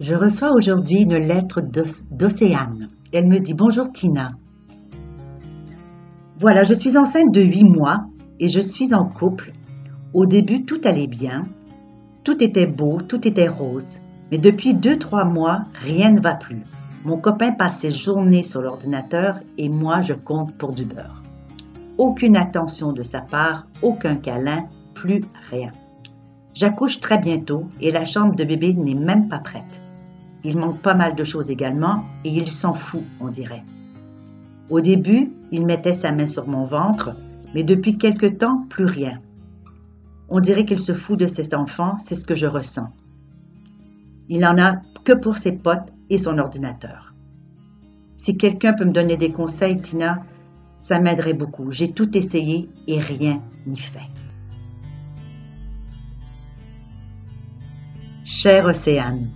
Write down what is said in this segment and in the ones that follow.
Je reçois aujourd'hui une lettre d'Océane. Elle me dit Bonjour Tina. Voilà, je suis enceinte de 8 mois et je suis en couple. Au début, tout allait bien. Tout était beau, tout était rose. Mais depuis 2-3 mois, rien ne va plus. Mon copain passe ses journées sur l'ordinateur et moi, je compte pour du beurre. Aucune attention de sa part, aucun câlin, plus rien. J'accouche très bientôt et la chambre de bébé n'est même pas prête. Il manque pas mal de choses également et il s'en fout, on dirait. Au début, il mettait sa main sur mon ventre, mais depuis quelque temps, plus rien. On dirait qu'il se fout de cet enfant, c'est ce que je ressens. Il n'en a que pour ses potes et son ordinateur. Si quelqu'un peut me donner des conseils, Tina, ça m'aiderait beaucoup. J'ai tout essayé et rien n'y fait. Chère Océane,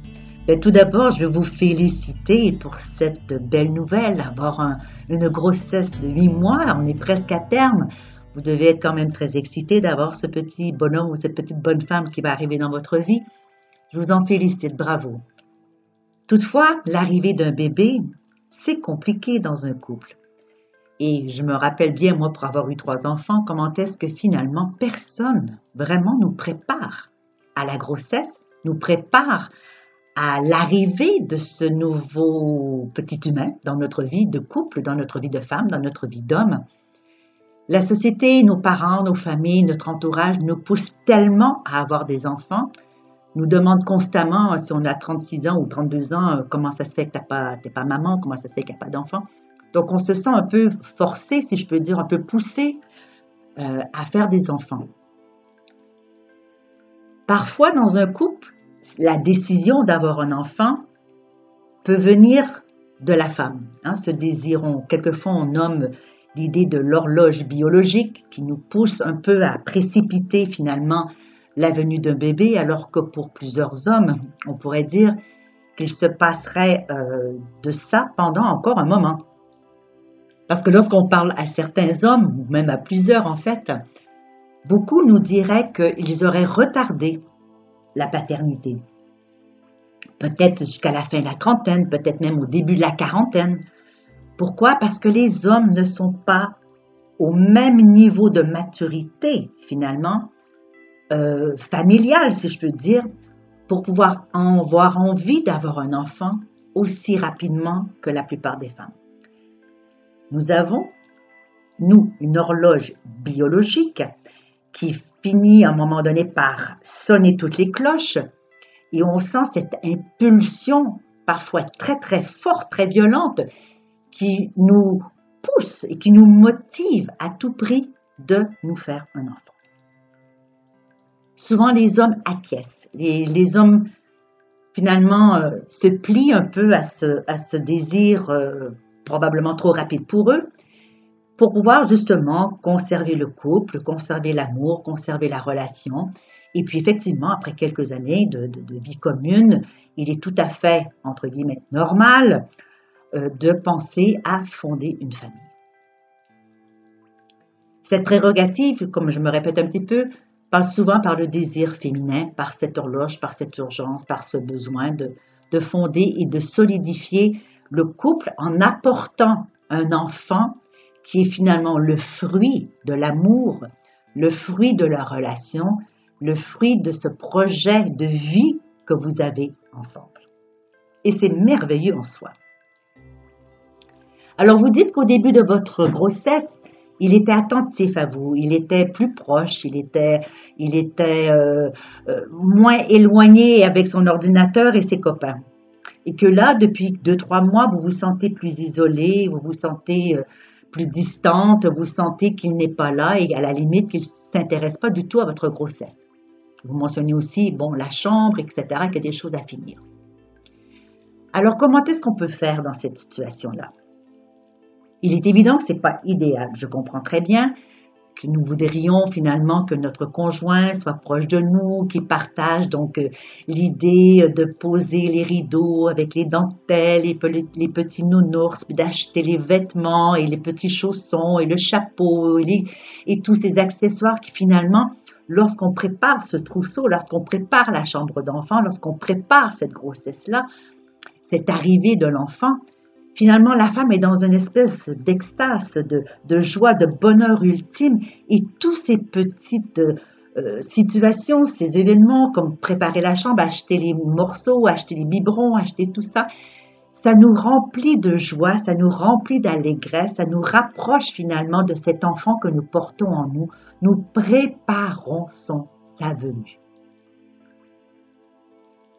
ben, tout d'abord, je veux vous féliciter pour cette belle nouvelle, avoir une grossesse de huit mois, on est presque à terme. Vous devez être quand même très excité d'avoir ce petit bonhomme ou cette petite bonne femme qui va arriver dans votre vie. Je vous en félicite, bravo. Toutefois, l'arrivée d'un bébé, c'est compliqué dans un couple. Et je me rappelle bien, moi, pour avoir eu trois enfants, comment est-ce que finalement personne vraiment nous prépare à la grossesse, nous prépare à l'arrivée de ce nouveau petit humain dans notre vie de couple, dans notre vie de femme, dans notre vie d'homme. La société, nos parents, nos familles, notre entourage nous poussent tellement à avoir des enfants, nous demandent constamment si on a 36 ans ou 32 ans, euh, comment ça se fait que tu pas, pas maman, comment ça se fait qu'il n'y a pas d'enfant. Donc on se sent un peu forcé, si je peux dire, un peu poussé euh, à faire des enfants. Parfois, dans un couple, la décision d'avoir un enfant peut venir de la femme. Hein, ce désir, quelquefois on nomme l'idée de l'horloge biologique qui nous pousse un peu à précipiter finalement la venue d'un bébé, alors que pour plusieurs hommes, on pourrait dire qu'il se passerait euh, de ça pendant encore un moment. Parce que lorsqu'on parle à certains hommes, ou même à plusieurs en fait, beaucoup nous diraient qu'ils auraient retardé la paternité. Peut-être jusqu'à la fin de la trentaine, peut-être même au début de la quarantaine. Pourquoi? Parce que les hommes ne sont pas au même niveau de maturité, finalement, euh, familiale, si je peux dire, pour pouvoir avoir envie d'avoir un enfant aussi rapidement que la plupart des femmes. Nous avons, nous, une horloge biologique qui finit à un moment donné par sonner toutes les cloches. Et on sent cette impulsion parfois très très forte, très violente qui nous pousse et qui nous motive à tout prix de nous faire un enfant. Souvent les hommes acquiescent, les, hommes finalement euh, se plient un peu à ce, à ce désir euh, probablement trop rapide pour eux pour pouvoir justement conserver le couple, conserver l'amour, conserver la relation. Et puis effectivement, après quelques années de, vie commune, il est tout à fait, entre guillemets, normal euh, de penser à fonder une famille. Cette prérogative, comme je me répète un petit peu, passe souvent par le désir féminin, par cette horloge, par cette urgence, par ce besoin de, de fonder et de solidifier le couple en apportant un enfant qui est finalement le fruit de l'amour, le fruit de la relation, le fruit de ce projet de vie que vous avez ensemble. Et c'est merveilleux en soi. Alors vous dites qu'au début de votre grossesse, il était attentif à vous, il était plus proche, il était, il était euh, euh, moins éloigné avec son ordinateur et ses copains. Et que là, depuis deux, trois mois, vous vous sentez plus isolé, vous vous sentez euh, plus distante, vous sentez qu'il n'est pas là et à la limite qu'il ne s'intéresse pas du tout à votre grossesse. Vous mentionnez aussi, bon, la chambre, etc., qu'il y a des choses à finir. Alors comment est-ce qu'on peut faire dans cette situation-là? Il est évident que ce n'est pas idéal, je comprends très bien, que nous voudrions finalement que notre conjoint soit proche de nous, qui partage donc euh, l'idée de poser les rideaux avec les dentelles, les, petits nounours, d'acheter les vêtements et les petits chaussons et le chapeau et tous ces accessoires qui finalement, lorsqu'on prépare ce trousseau, lorsqu'on prépare la chambre d'enfant, lorsqu'on prépare cette grossesse-là, cette arrivée de l'enfant, Finalement, la femme est dans une espèce d'extase, de, joie, de bonheur ultime, et tous ces petites euh, situations, ces événements, comme préparer la chambre, acheter les morceaux, acheter les biberons, acheter tout ça, ça nous remplit de joie, ça nous remplit d'allégresse, ça nous rapproche finalement de cet enfant que nous portons en nous. Nous préparons son, sa venue.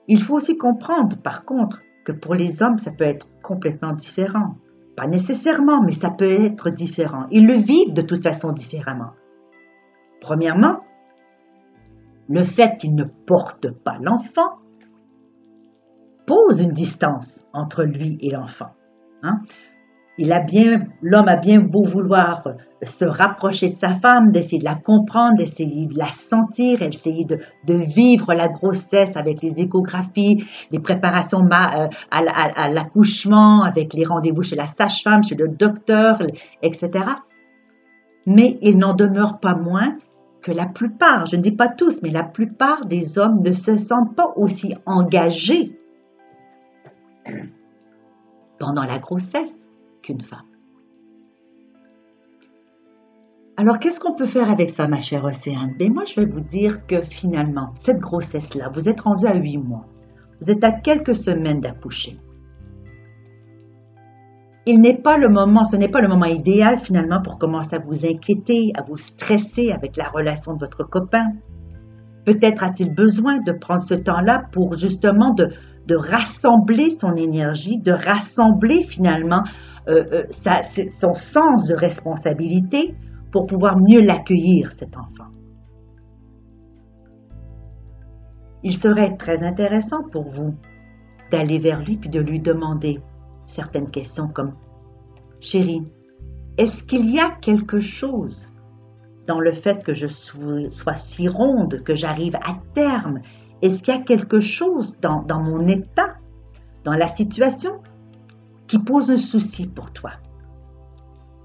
Il faut aussi comprendre, par contre, que pour les hommes, ça peut être complètement différent. Pas nécessairement, mais ça peut être différent. Ils le vivent de toute façon différemment. Premièrement, le fait qu'ils ne portent pas l'enfant pose une distance entre lui et l'enfant. Hein? Il a bien, l'homme a bien beau vouloir se rapprocher de sa femme, d'essayer de la comprendre, d'essayer de la sentir, d'essayer de, de, vivre la grossesse avec les échographies, les préparations à, à l'accouchement, avec les rendez-vous chez la sage-femme, chez le docteur, etc. Mais il n'en demeure pas moins que la plupart, je ne dis pas tous, mais la plupart des hommes ne se sentent pas aussi engagés pendant la grossesse femme. Alors, qu'est-ce qu'on peut faire avec ça, ma chère Océane? Ben moi, je vais vous dire que finalement, cette grossesse-là, vous êtes rendu à huit mois. Vous êtes à quelques semaines d'accoucher. Il n'est pas le moment, ce n'est pas le moment idéal finalement pour commencer à vous inquiéter, à vous stresser avec la relation de votre copain. Peut-être a-t-il besoin de prendre ce temps-là pour justement de rassembler son énergie, de rassembler finalement euh, euh, son sens de responsabilité pour pouvoir mieux l'accueillir, cet enfant. Il serait très intéressant pour vous d'aller vers lui puis de lui demander certaines questions comme Chérie, est-ce qu'il y a quelque chose dans le fait que je sois si ronde, que j'arrive à terme? Est-ce qu'il y a quelque chose dans, dans mon état, dans la situation pose un souci pour toi.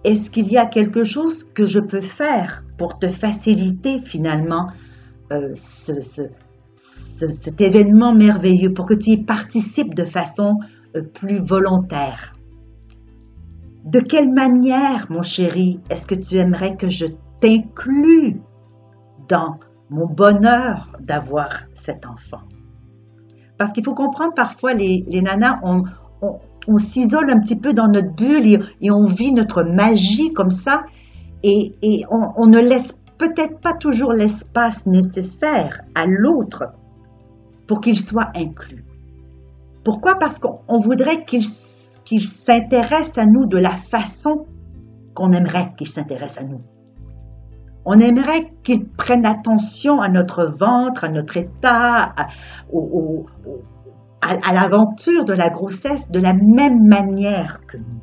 Est-ce qu'il y a quelque chose que je peux faire pour te faciliter finalement euh, cet événement merveilleux, pour que tu y participes de façon euh, plus volontaire? De quelle manière, mon chéri, est-ce que tu aimerais que je t'inclue dans mon bonheur d'avoir cet enfant? Parce qu'il faut comprendre parfois les, les nanas ont, on s'isole un petit peu dans notre bulle et, on vit notre magie comme ça et, on, ne laisse peut-être pas toujours l'espace nécessaire à l'autre pour qu'il soit inclus. Pourquoi? Parce qu'on voudrait qu'il s'intéresse à nous de la façon qu'on aimerait qu'il s'intéresse à nous. On aimerait qu'il prenne attention à notre ventre, à notre état, au, à, l'aventure de la grossesse de la même manière que nous.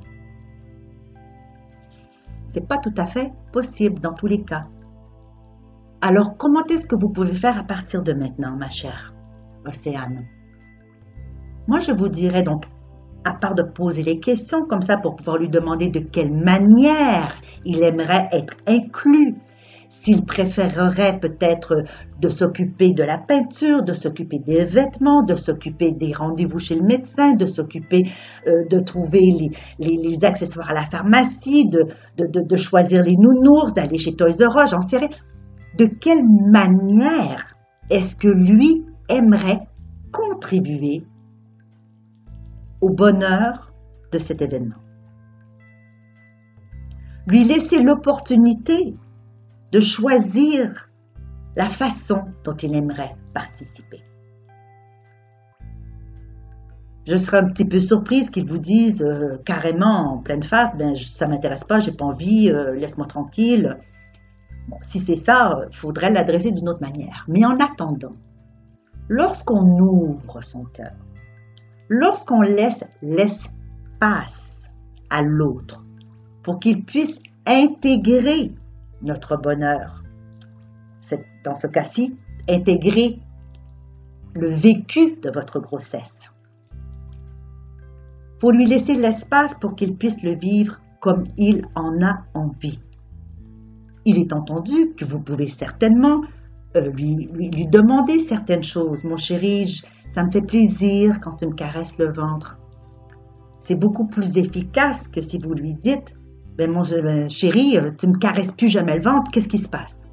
C'est pas tout à fait possible dans tous les cas. Alors, comment est-ce que vous pouvez faire à partir de maintenant, ma chère Océane? Moi, je vous dirais donc, à part de poser les questions comme ça pour pouvoir lui demander de quelle manière il aimerait être inclus s'il préférerait peut-être de s'occuper de la peinture, de s'occuper des vêtements, de s'occuper des rendez-vous chez le médecin, de s'occuper euh, de trouver les, accessoires à la pharmacie, de, de, choisir les nounours, d'aller chez Toys R Us, j'en sais rien. De quelle manière est-ce que lui aimerait contribuer au bonheur de cet événement? Lui laisser l'opportunité de choisir la façon dont il aimerait participer. Je serais un petit peu surprise qu'ils vous disent euh, carrément en pleine face, ben ça m'intéresse pas, j'ai pas envie, euh, laisse-moi tranquille. si c'est ça, il faudrait l'adresser d'une autre manière. Mais en attendant, lorsqu'on ouvre son cœur, lorsqu'on laisse l'espace à l'autre pour qu'il puisse intégrer notre bonheur, c'est dans ce cas-ci intégrer le vécu de votre grossesse. Faut lui laisser l'espace pour qu'il puisse le vivre comme il en a envie. Il est entendu que vous pouvez certainement euh, lui, lui, demander certaines choses. Mon chéri, ça me fait plaisir quand tu me caresses le ventre. C'est beaucoup plus efficace que si vous lui dites, ben mon ben, chéri, euh, tu me caresses plus jamais le ventre, qu'est-ce qui se passe?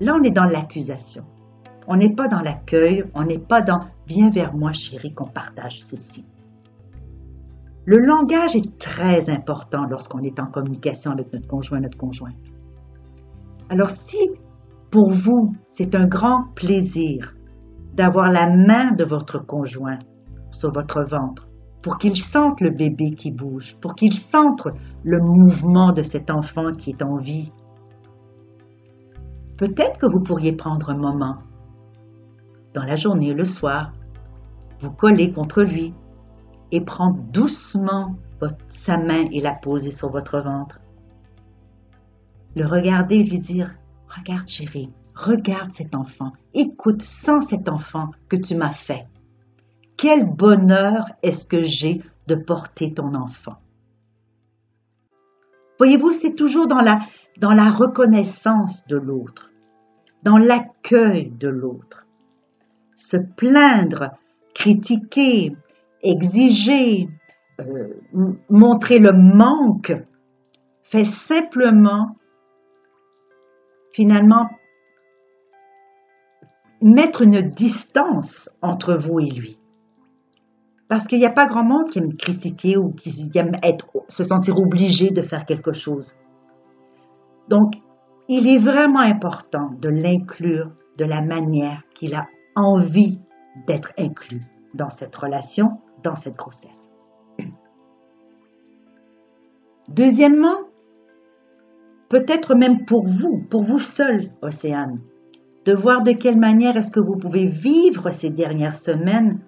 Là, on est dans l'accusation. On n'est pas dans l'accueil, on n'est pas dans viens vers moi chéri qu'on partage ceci. Le langage est très important lorsqu'on est en communication avec notre conjoint, notre conjointe. Alors si pour vous c'est un grand plaisir d'avoir la main de votre conjoint sur votre ventre, pour qu'il sente le bébé qui bouge, pour qu'il sente le mouvement de cet enfant qui est en vie, peut-être que vous pourriez prendre un moment dans la journée, le soir, vous collez contre lui et prendre doucement sa main et la poser sur votre ventre. Le regarder et lui dire, regarde chérie, regarde cet enfant, écoute, sans cet enfant que tu m'as fait. Quel bonheur est-ce que j'ai de porter ton enfant? Voyez-vous, c'est toujours dans la, dans la reconnaissance de l'autre, dans l'accueil de l'autre se plaindre, critiquer, exiger, euh, montrer le manque, fait simplement, finalement, mettre une distance entre vous et lui. Parce qu'il n'y a pas grand monde qui aime critiquer ou qui aime être, se sentir obligé de faire quelque chose. Donc, il est vraiment important de l'inclure de la manière qu'il a envie d'être inclus dans cette relation, dans cette grossesse. Deuxièmement, peut-être même pour vous, pour vous seul, Océane, de voir de quelle manière est-ce que vous pouvez vivre ces dernières semaines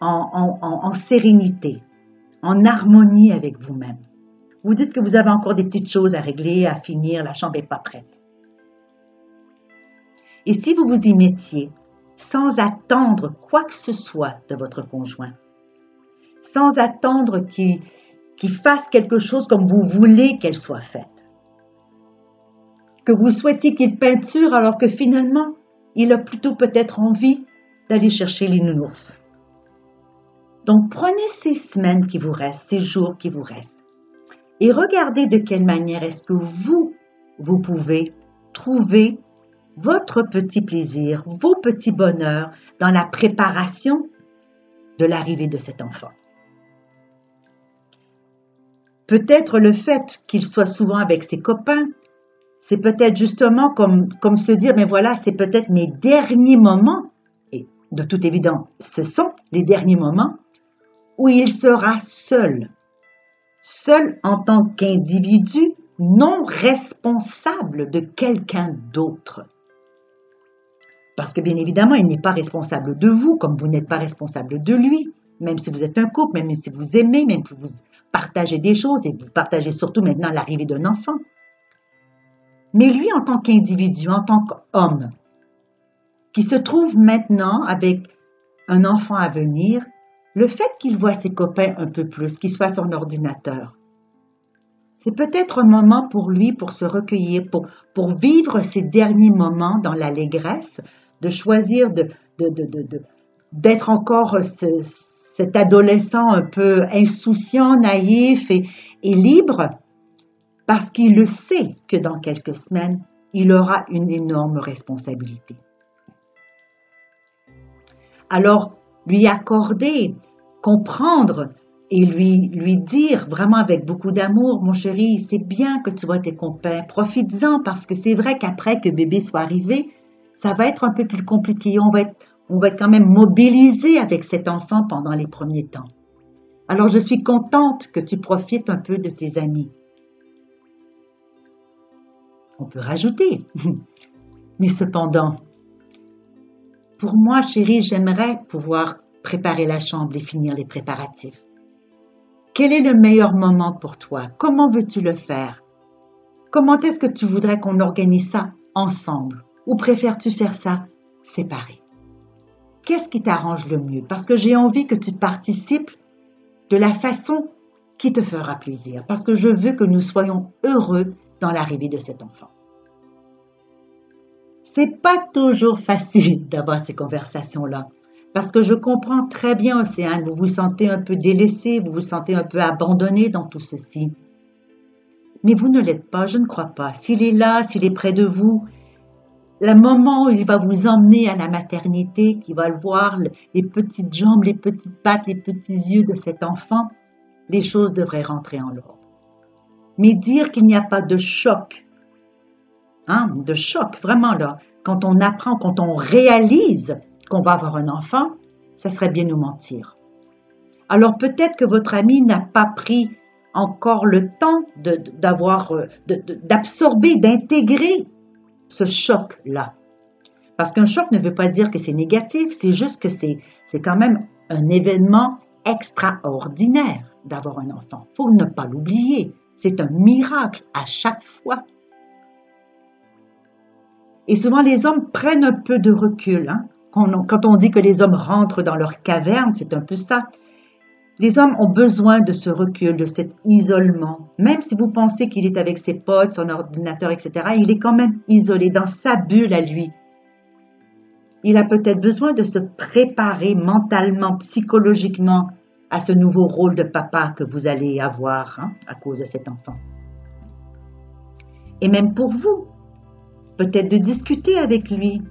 en, sérénité, en harmonie avec vous-même. Vous dites que vous avez encore des petites choses à régler, à finir, la chambre n'est pas prête. Et si vous vous y mettiez sans attendre quoi que ce soit de votre conjoint, sans attendre qu'il fasse quelque chose comme vous voulez qu'elle soit faite. Que vous souhaitiez qu'il peinture alors que finalement, il a plutôt peut-être envie d'aller chercher les nounours. Donc prenez ces semaines qui vous restent, ces jours qui vous restent, et regardez de quelle manière est-ce que vous, vous pouvez trouver votre petit plaisir, vos petits bonheurs dans la préparation de l'arrivée de cet enfant. Peut-être le fait qu'il soit souvent avec ses copains, c'est peut-être justement comme, se dire, mais voilà, c'est peut-être mes derniers moments, et de toute évidence, ce sont les derniers moments, où il sera seul, seul en tant qu'individu non responsable de quelqu'un d'autre. Parce que bien évidemment, il n'est pas responsable de vous comme vous n'êtes pas responsable de lui. Même si vous êtes un couple, même si vous aimez, même si vous partagez des choses et vous partagez surtout maintenant l'arrivée d'un enfant. Mais lui, en tant qu'individu, en tant qu'homme, qui se trouve maintenant avec un enfant à venir, le fait qu'il voit ses copains un peu plus, qu'il soit son ordinateur, c'est peut-être un moment pour lui pour se recueillir, pour, pour vivre ses derniers moments dans l'allégresse, de choisir de, d'être encore cet adolescent un peu insouciant, naïf et, et libre, parce qu'il le sait que dans quelques semaines, il aura une énorme responsabilité. Alors, lui accorder, comprendre et lui, lui dire vraiment avec beaucoup d'amour, mon chéri, c'est bien que tu vois tes copains, profites-en parce que c'est vrai qu'après que bébé soit arrivé, ça va être un peu plus compliqué. On va être, on va quand même mobilisé avec cet enfant pendant les premiers temps. Alors je suis contente que tu profites un peu de tes amis. On peut rajouter. Mais cependant, pour moi, chérie, j'aimerais pouvoir préparer la chambre et finir les préparatifs. Quel est le meilleur moment pour toi? Comment veux-tu le faire? Comment est-ce que tu voudrais qu'on organise ça ensemble? Ou préfères-tu faire ça séparé? Qu'est-ce qui t'arrange le mieux? Parce que j'ai envie que tu participes de la façon qui te fera plaisir. Parce que je veux que nous soyons heureux dans l'arrivée de cet enfant. C'est pas toujours facile d'avoir ces conversations-là. Parce que je comprends très bien, Océane, vous vous sentez un peu délaissé, vous vous sentez un peu abandonné dans tout ceci. Mais vous ne l'êtes pas, je ne crois pas. S'il est là, s'il est près de vous, le moment où il va vous emmener à la maternité, qui va le voir, les petites jambes, les petites pattes, les petits yeux de cet enfant, les choses devraient rentrer en ordre. Mais dire qu'il n'y a pas de choc, hein, de choc, vraiment là, quand on apprend, quand on réalise qu'on va avoir un enfant, ça serait bien nous mentir. Alors peut-être que votre ami n'a pas pris encore le temps d'avoir, euh, d'absorber, d'intégrer ce choc-là. Parce qu'un choc ne veut pas dire que c'est négatif, c'est juste que c'est, c'est quand même un événement extraordinaire d'avoir un enfant. Faut ne pas l'oublier. C'est un miracle à chaque fois. Et souvent, les hommes prennent un peu de recul. Hein. Quand on dit que les hommes rentrent dans leur caverne, c'est un peu ça. Les hommes ont besoin de ce recul, de cet isolement. Même si vous pensez qu'il est avec ses potes, son ordinateur, etc., il est quand même isolé dans sa bulle à lui. Il a peut-être besoin de se préparer mentalement, psychologiquement à ce nouveau rôle de papa que vous allez avoir hein, à cause de cet enfant. Et même pour vous, peut-être de discuter avec lui.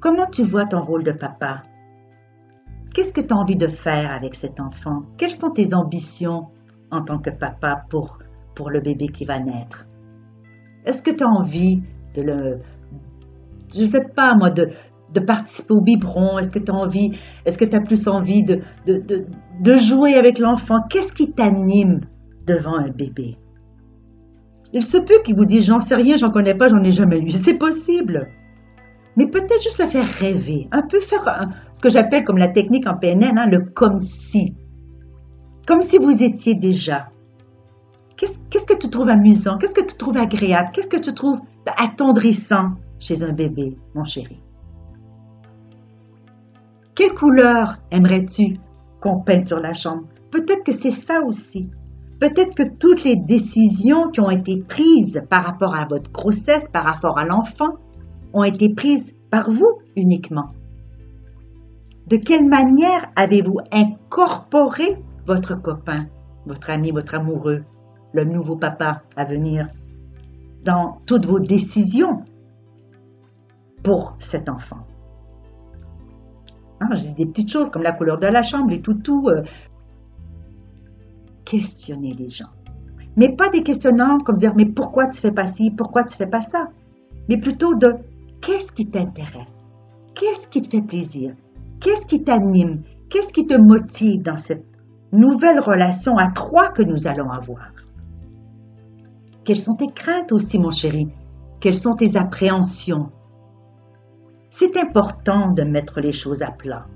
Comment tu vois ton rôle de papa? Qu'est-ce que tu as envie de faire avec cet enfant? Quelles sont tes ambitions en tant que papa pour, le bébé qui va naître? Est-ce que tu as envie de le... Je ne sais pas moi, de, participer au biberon? Est-ce que tu as plus envie de jouer avec l'enfant? Qu'est-ce qui t'anime devant un bébé? Il se peut qu'il vous dise j'en sais rien, j'en connais pas, j'en ai jamais eu. C'est possible mais peut-être juste le faire rêver, un peu faire ce que j'appelle comme la technique en PNL, hein, le comme si. Comme si vous étiez déjà. Qu'est-ce que tu trouves amusant? Qu'est-ce que tu trouves agréable? Qu'est-ce que tu trouves attendrissant chez un bébé, mon chéri? Quelle couleur aimerais-tu qu'on peigne sur la chambre? Peut-être que c'est ça aussi. Peut-être que toutes les décisions qui ont été prises par rapport à votre grossesse, par rapport à l'enfant, ont été prises par vous uniquement. De quelle manière avez-vous incorporé votre copain, votre ami, votre amoureux, le nouveau papa à venir dans toutes vos décisions pour cet enfant? Hein, Je dis des petites choses comme la couleur de la chambre, les toutous. Euh, questionner les gens. Mais pas des questionnements comme dire mais pourquoi tu fais pas ci, pourquoi tu fais pas ça, mais plutôt de Qu'est-ce qui t'intéresse? Qu'est-ce qui te fait plaisir? Qu'est-ce qui t'anime? Qu'est-ce qui te motive dans cette nouvelle relation à trois que nous allons avoir? Quelles sont tes craintes aussi, mon chéri? Quelles sont tes appréhensions? C'est important de mettre les choses à plat.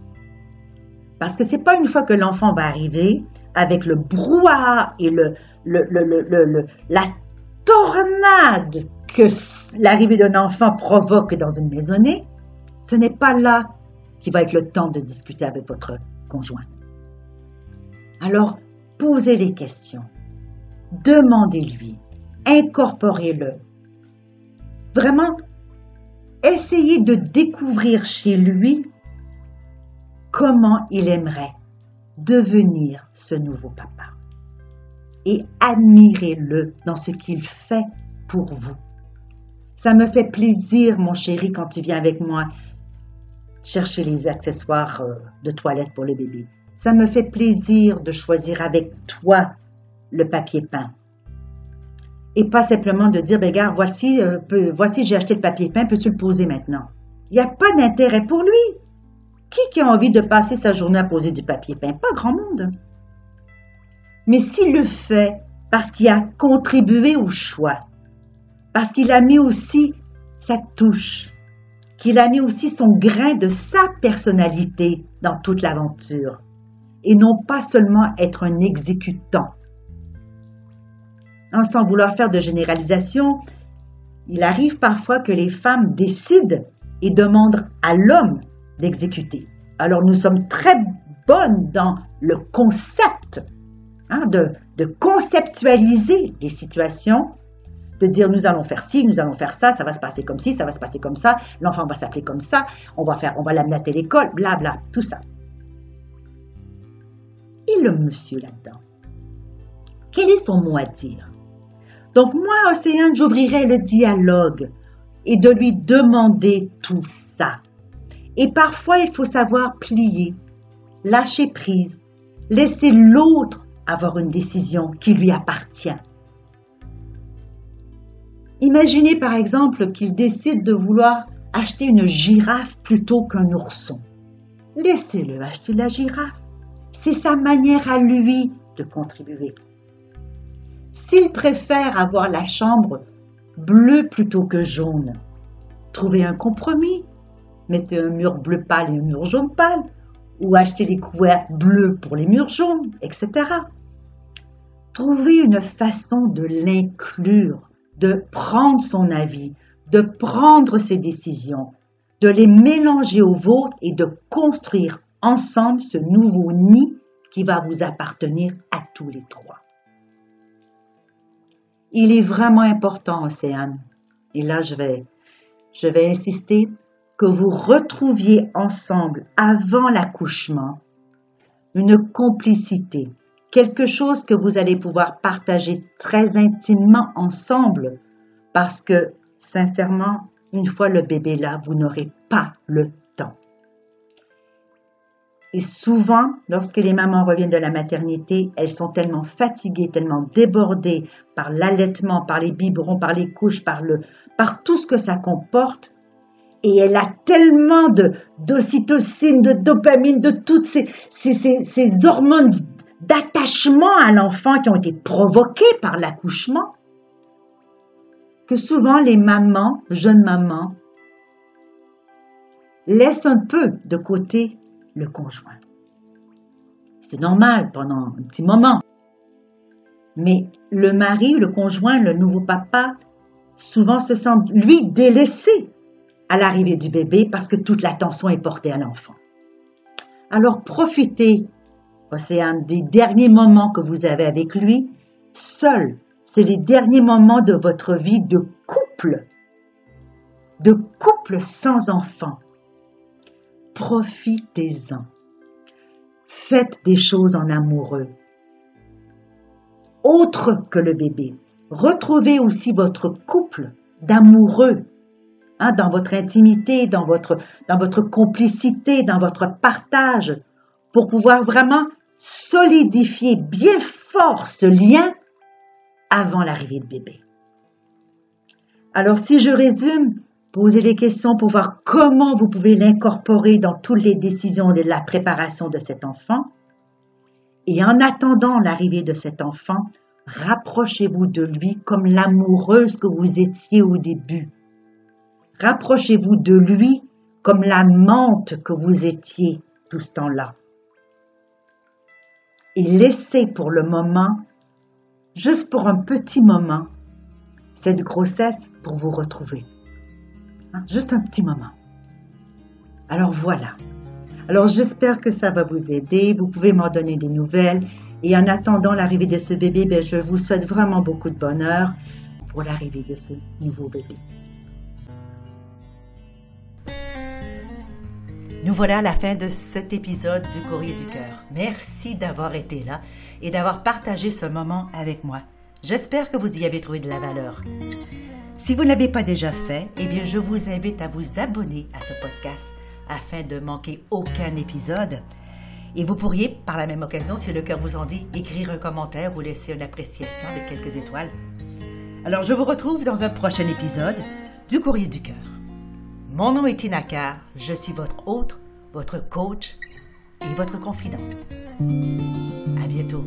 Parce que c'est pas une fois que l'enfant va arriver avec le brouhaha et le, le, la tornade que l'arrivée d'un enfant provoque dans une maisonnée, ce n'est pas là qu'il va être le temps de discuter avec votre conjoint. Alors, posez les questions, demandez-lui, incorporez-le. Vraiment, essayez de découvrir chez lui comment il aimerait devenir ce nouveau papa. Et admirez-le dans ce qu'il fait pour vous. Ça me fait plaisir, mon chéri, quand tu viens avec moi chercher les accessoires euh, de toilette pour le bébé. Ça me fait plaisir de choisir avec toi le papier peint. Et pas simplement de dire, ben, regarde, voici, euh, voici, j'ai acheté le papier peint, peux-tu le poser maintenant? Il n'y a pas d'intérêt pour lui. Qui qui a envie de passer sa journée à poser du papier peint? Pas grand monde. Mais s'il le fait parce qu'il a contribué au choix, parce qu'il a mis aussi sa touche qu'il a mis aussi son grain de sa personnalité dans toute l'aventure et non pas seulement être un exécutant. sans vouloir faire de généralisation, il arrive parfois que les femmes décident et demandent à l'homme d'exécuter. Alors nous sommes très bonnes dans le concept, hein, de conceptualiser les situations, de dire nous allons faire ci, nous allons faire ça, ça va se passer comme ci, ça va se passer comme ça, l'enfant va s'appeler comme ça, on va va l'amener à telle école, blabla, tout ça. Et le monsieur là-dedans Quel est son mot à dire? Donc moi, Océane, j'ouvrirai le dialogue et de lui demander tout ça. Et parfois, il faut savoir plier, lâcher prise, laisser l'autre avoir une décision qui lui appartient. Imaginez par exemple qu'il décide de vouloir acheter une girafe plutôt qu'un ourson. Laissez-le acheter la girafe. C'est sa manière à lui de contribuer. S'il préfère avoir la chambre bleue plutôt que jaune, trouvez un compromis. Mettez un mur bleu pâle et un mur jaune pâle, ou achetez les couverts bleus pour les murs jaunes, etc. Trouvez une façon de l'inclure de prendre son avis, de prendre ses décisions, de les mélanger aux vôtres et de construire ensemble ce nouveau nid qui va vous appartenir à tous les trois. Il est vraiment important, Océane, et là je vais, je vais insister, que vous retrouviez ensemble avant l'accouchement une complicité, quelque chose que vous allez pouvoir partager très intimement ensemble parce que, sincèrement, une fois le bébé là, vous n'aurez pas le temps. Et souvent, lorsque les mamans reviennent de la maternité, elles sont tellement fatiguées, tellement débordées par l'allaitement, par les biberons, par les couches, par, le, par tout ce que ça comporte. Et elle a tellement de d'ocytocine, de dopamine, de toutes ces, ces, ces, ces hormones d'attachement à l'enfant qui ont été provoqués par l'accouchement, que souvent les mamans, jeunes mamans, laissent un peu de côté le conjoint. C'est normal pendant un petit moment. Mais le mari, le conjoint, le nouveau papa, souvent se sent, lui, délaissé à l'arrivée du bébé parce que toute l'attention est portée à l'enfant. Alors profitez c'est un des derniers moments que vous avez avec lui, seul. C'est les derniers moments de votre vie de couple, de couple sans enfant. Profitez-en. Faites des choses en amoureux. Autre que le bébé. Retrouvez aussi votre couple d'amoureux hein, dans votre intimité, dans dans votre complicité, dans votre partage, pour pouvoir vraiment solidifier bien fort ce lien avant l'arrivée de bébé. Alors si je résume, posez les questions pour voir comment vous pouvez l'incorporer dans toutes les décisions de la préparation de cet enfant. Et en attendant l'arrivée de cet enfant, rapprochez-vous de lui comme l'amoureuse que vous étiez au début. Rapprochez-vous de lui comme l'amante que vous étiez tout ce temps-là et laissez pour le moment, juste pour un petit moment, cette grossesse pour vous retrouver. Hein, juste un petit moment. Alors voilà. Alors j'espère que ça va vous aider. Vous pouvez m'en donner des nouvelles. Et en attendant l'arrivée de ce bébé, ben, je vous souhaite vraiment beaucoup de bonheur pour l'arrivée de ce nouveau bébé. Nous voilà à la fin de cet épisode du Courrier du Cœur. Merci d'avoir été là et d'avoir partagé ce moment avec moi. J'espère que vous y avez trouvé de la valeur. Si vous ne l'avez pas déjà fait, eh bien, je vous invite à vous abonner à ce podcast afin de manquer aucun épisode. Et vous pourriez, par la même occasion, si le cœur vous en dit, écrire un commentaire ou laisser une appréciation avec quelques étoiles. Alors, je vous retrouve dans un prochain épisode du Courrier du Cœur. Mon nom est Tinaka, je suis votre hôte, votre coach et votre confident. À bientôt.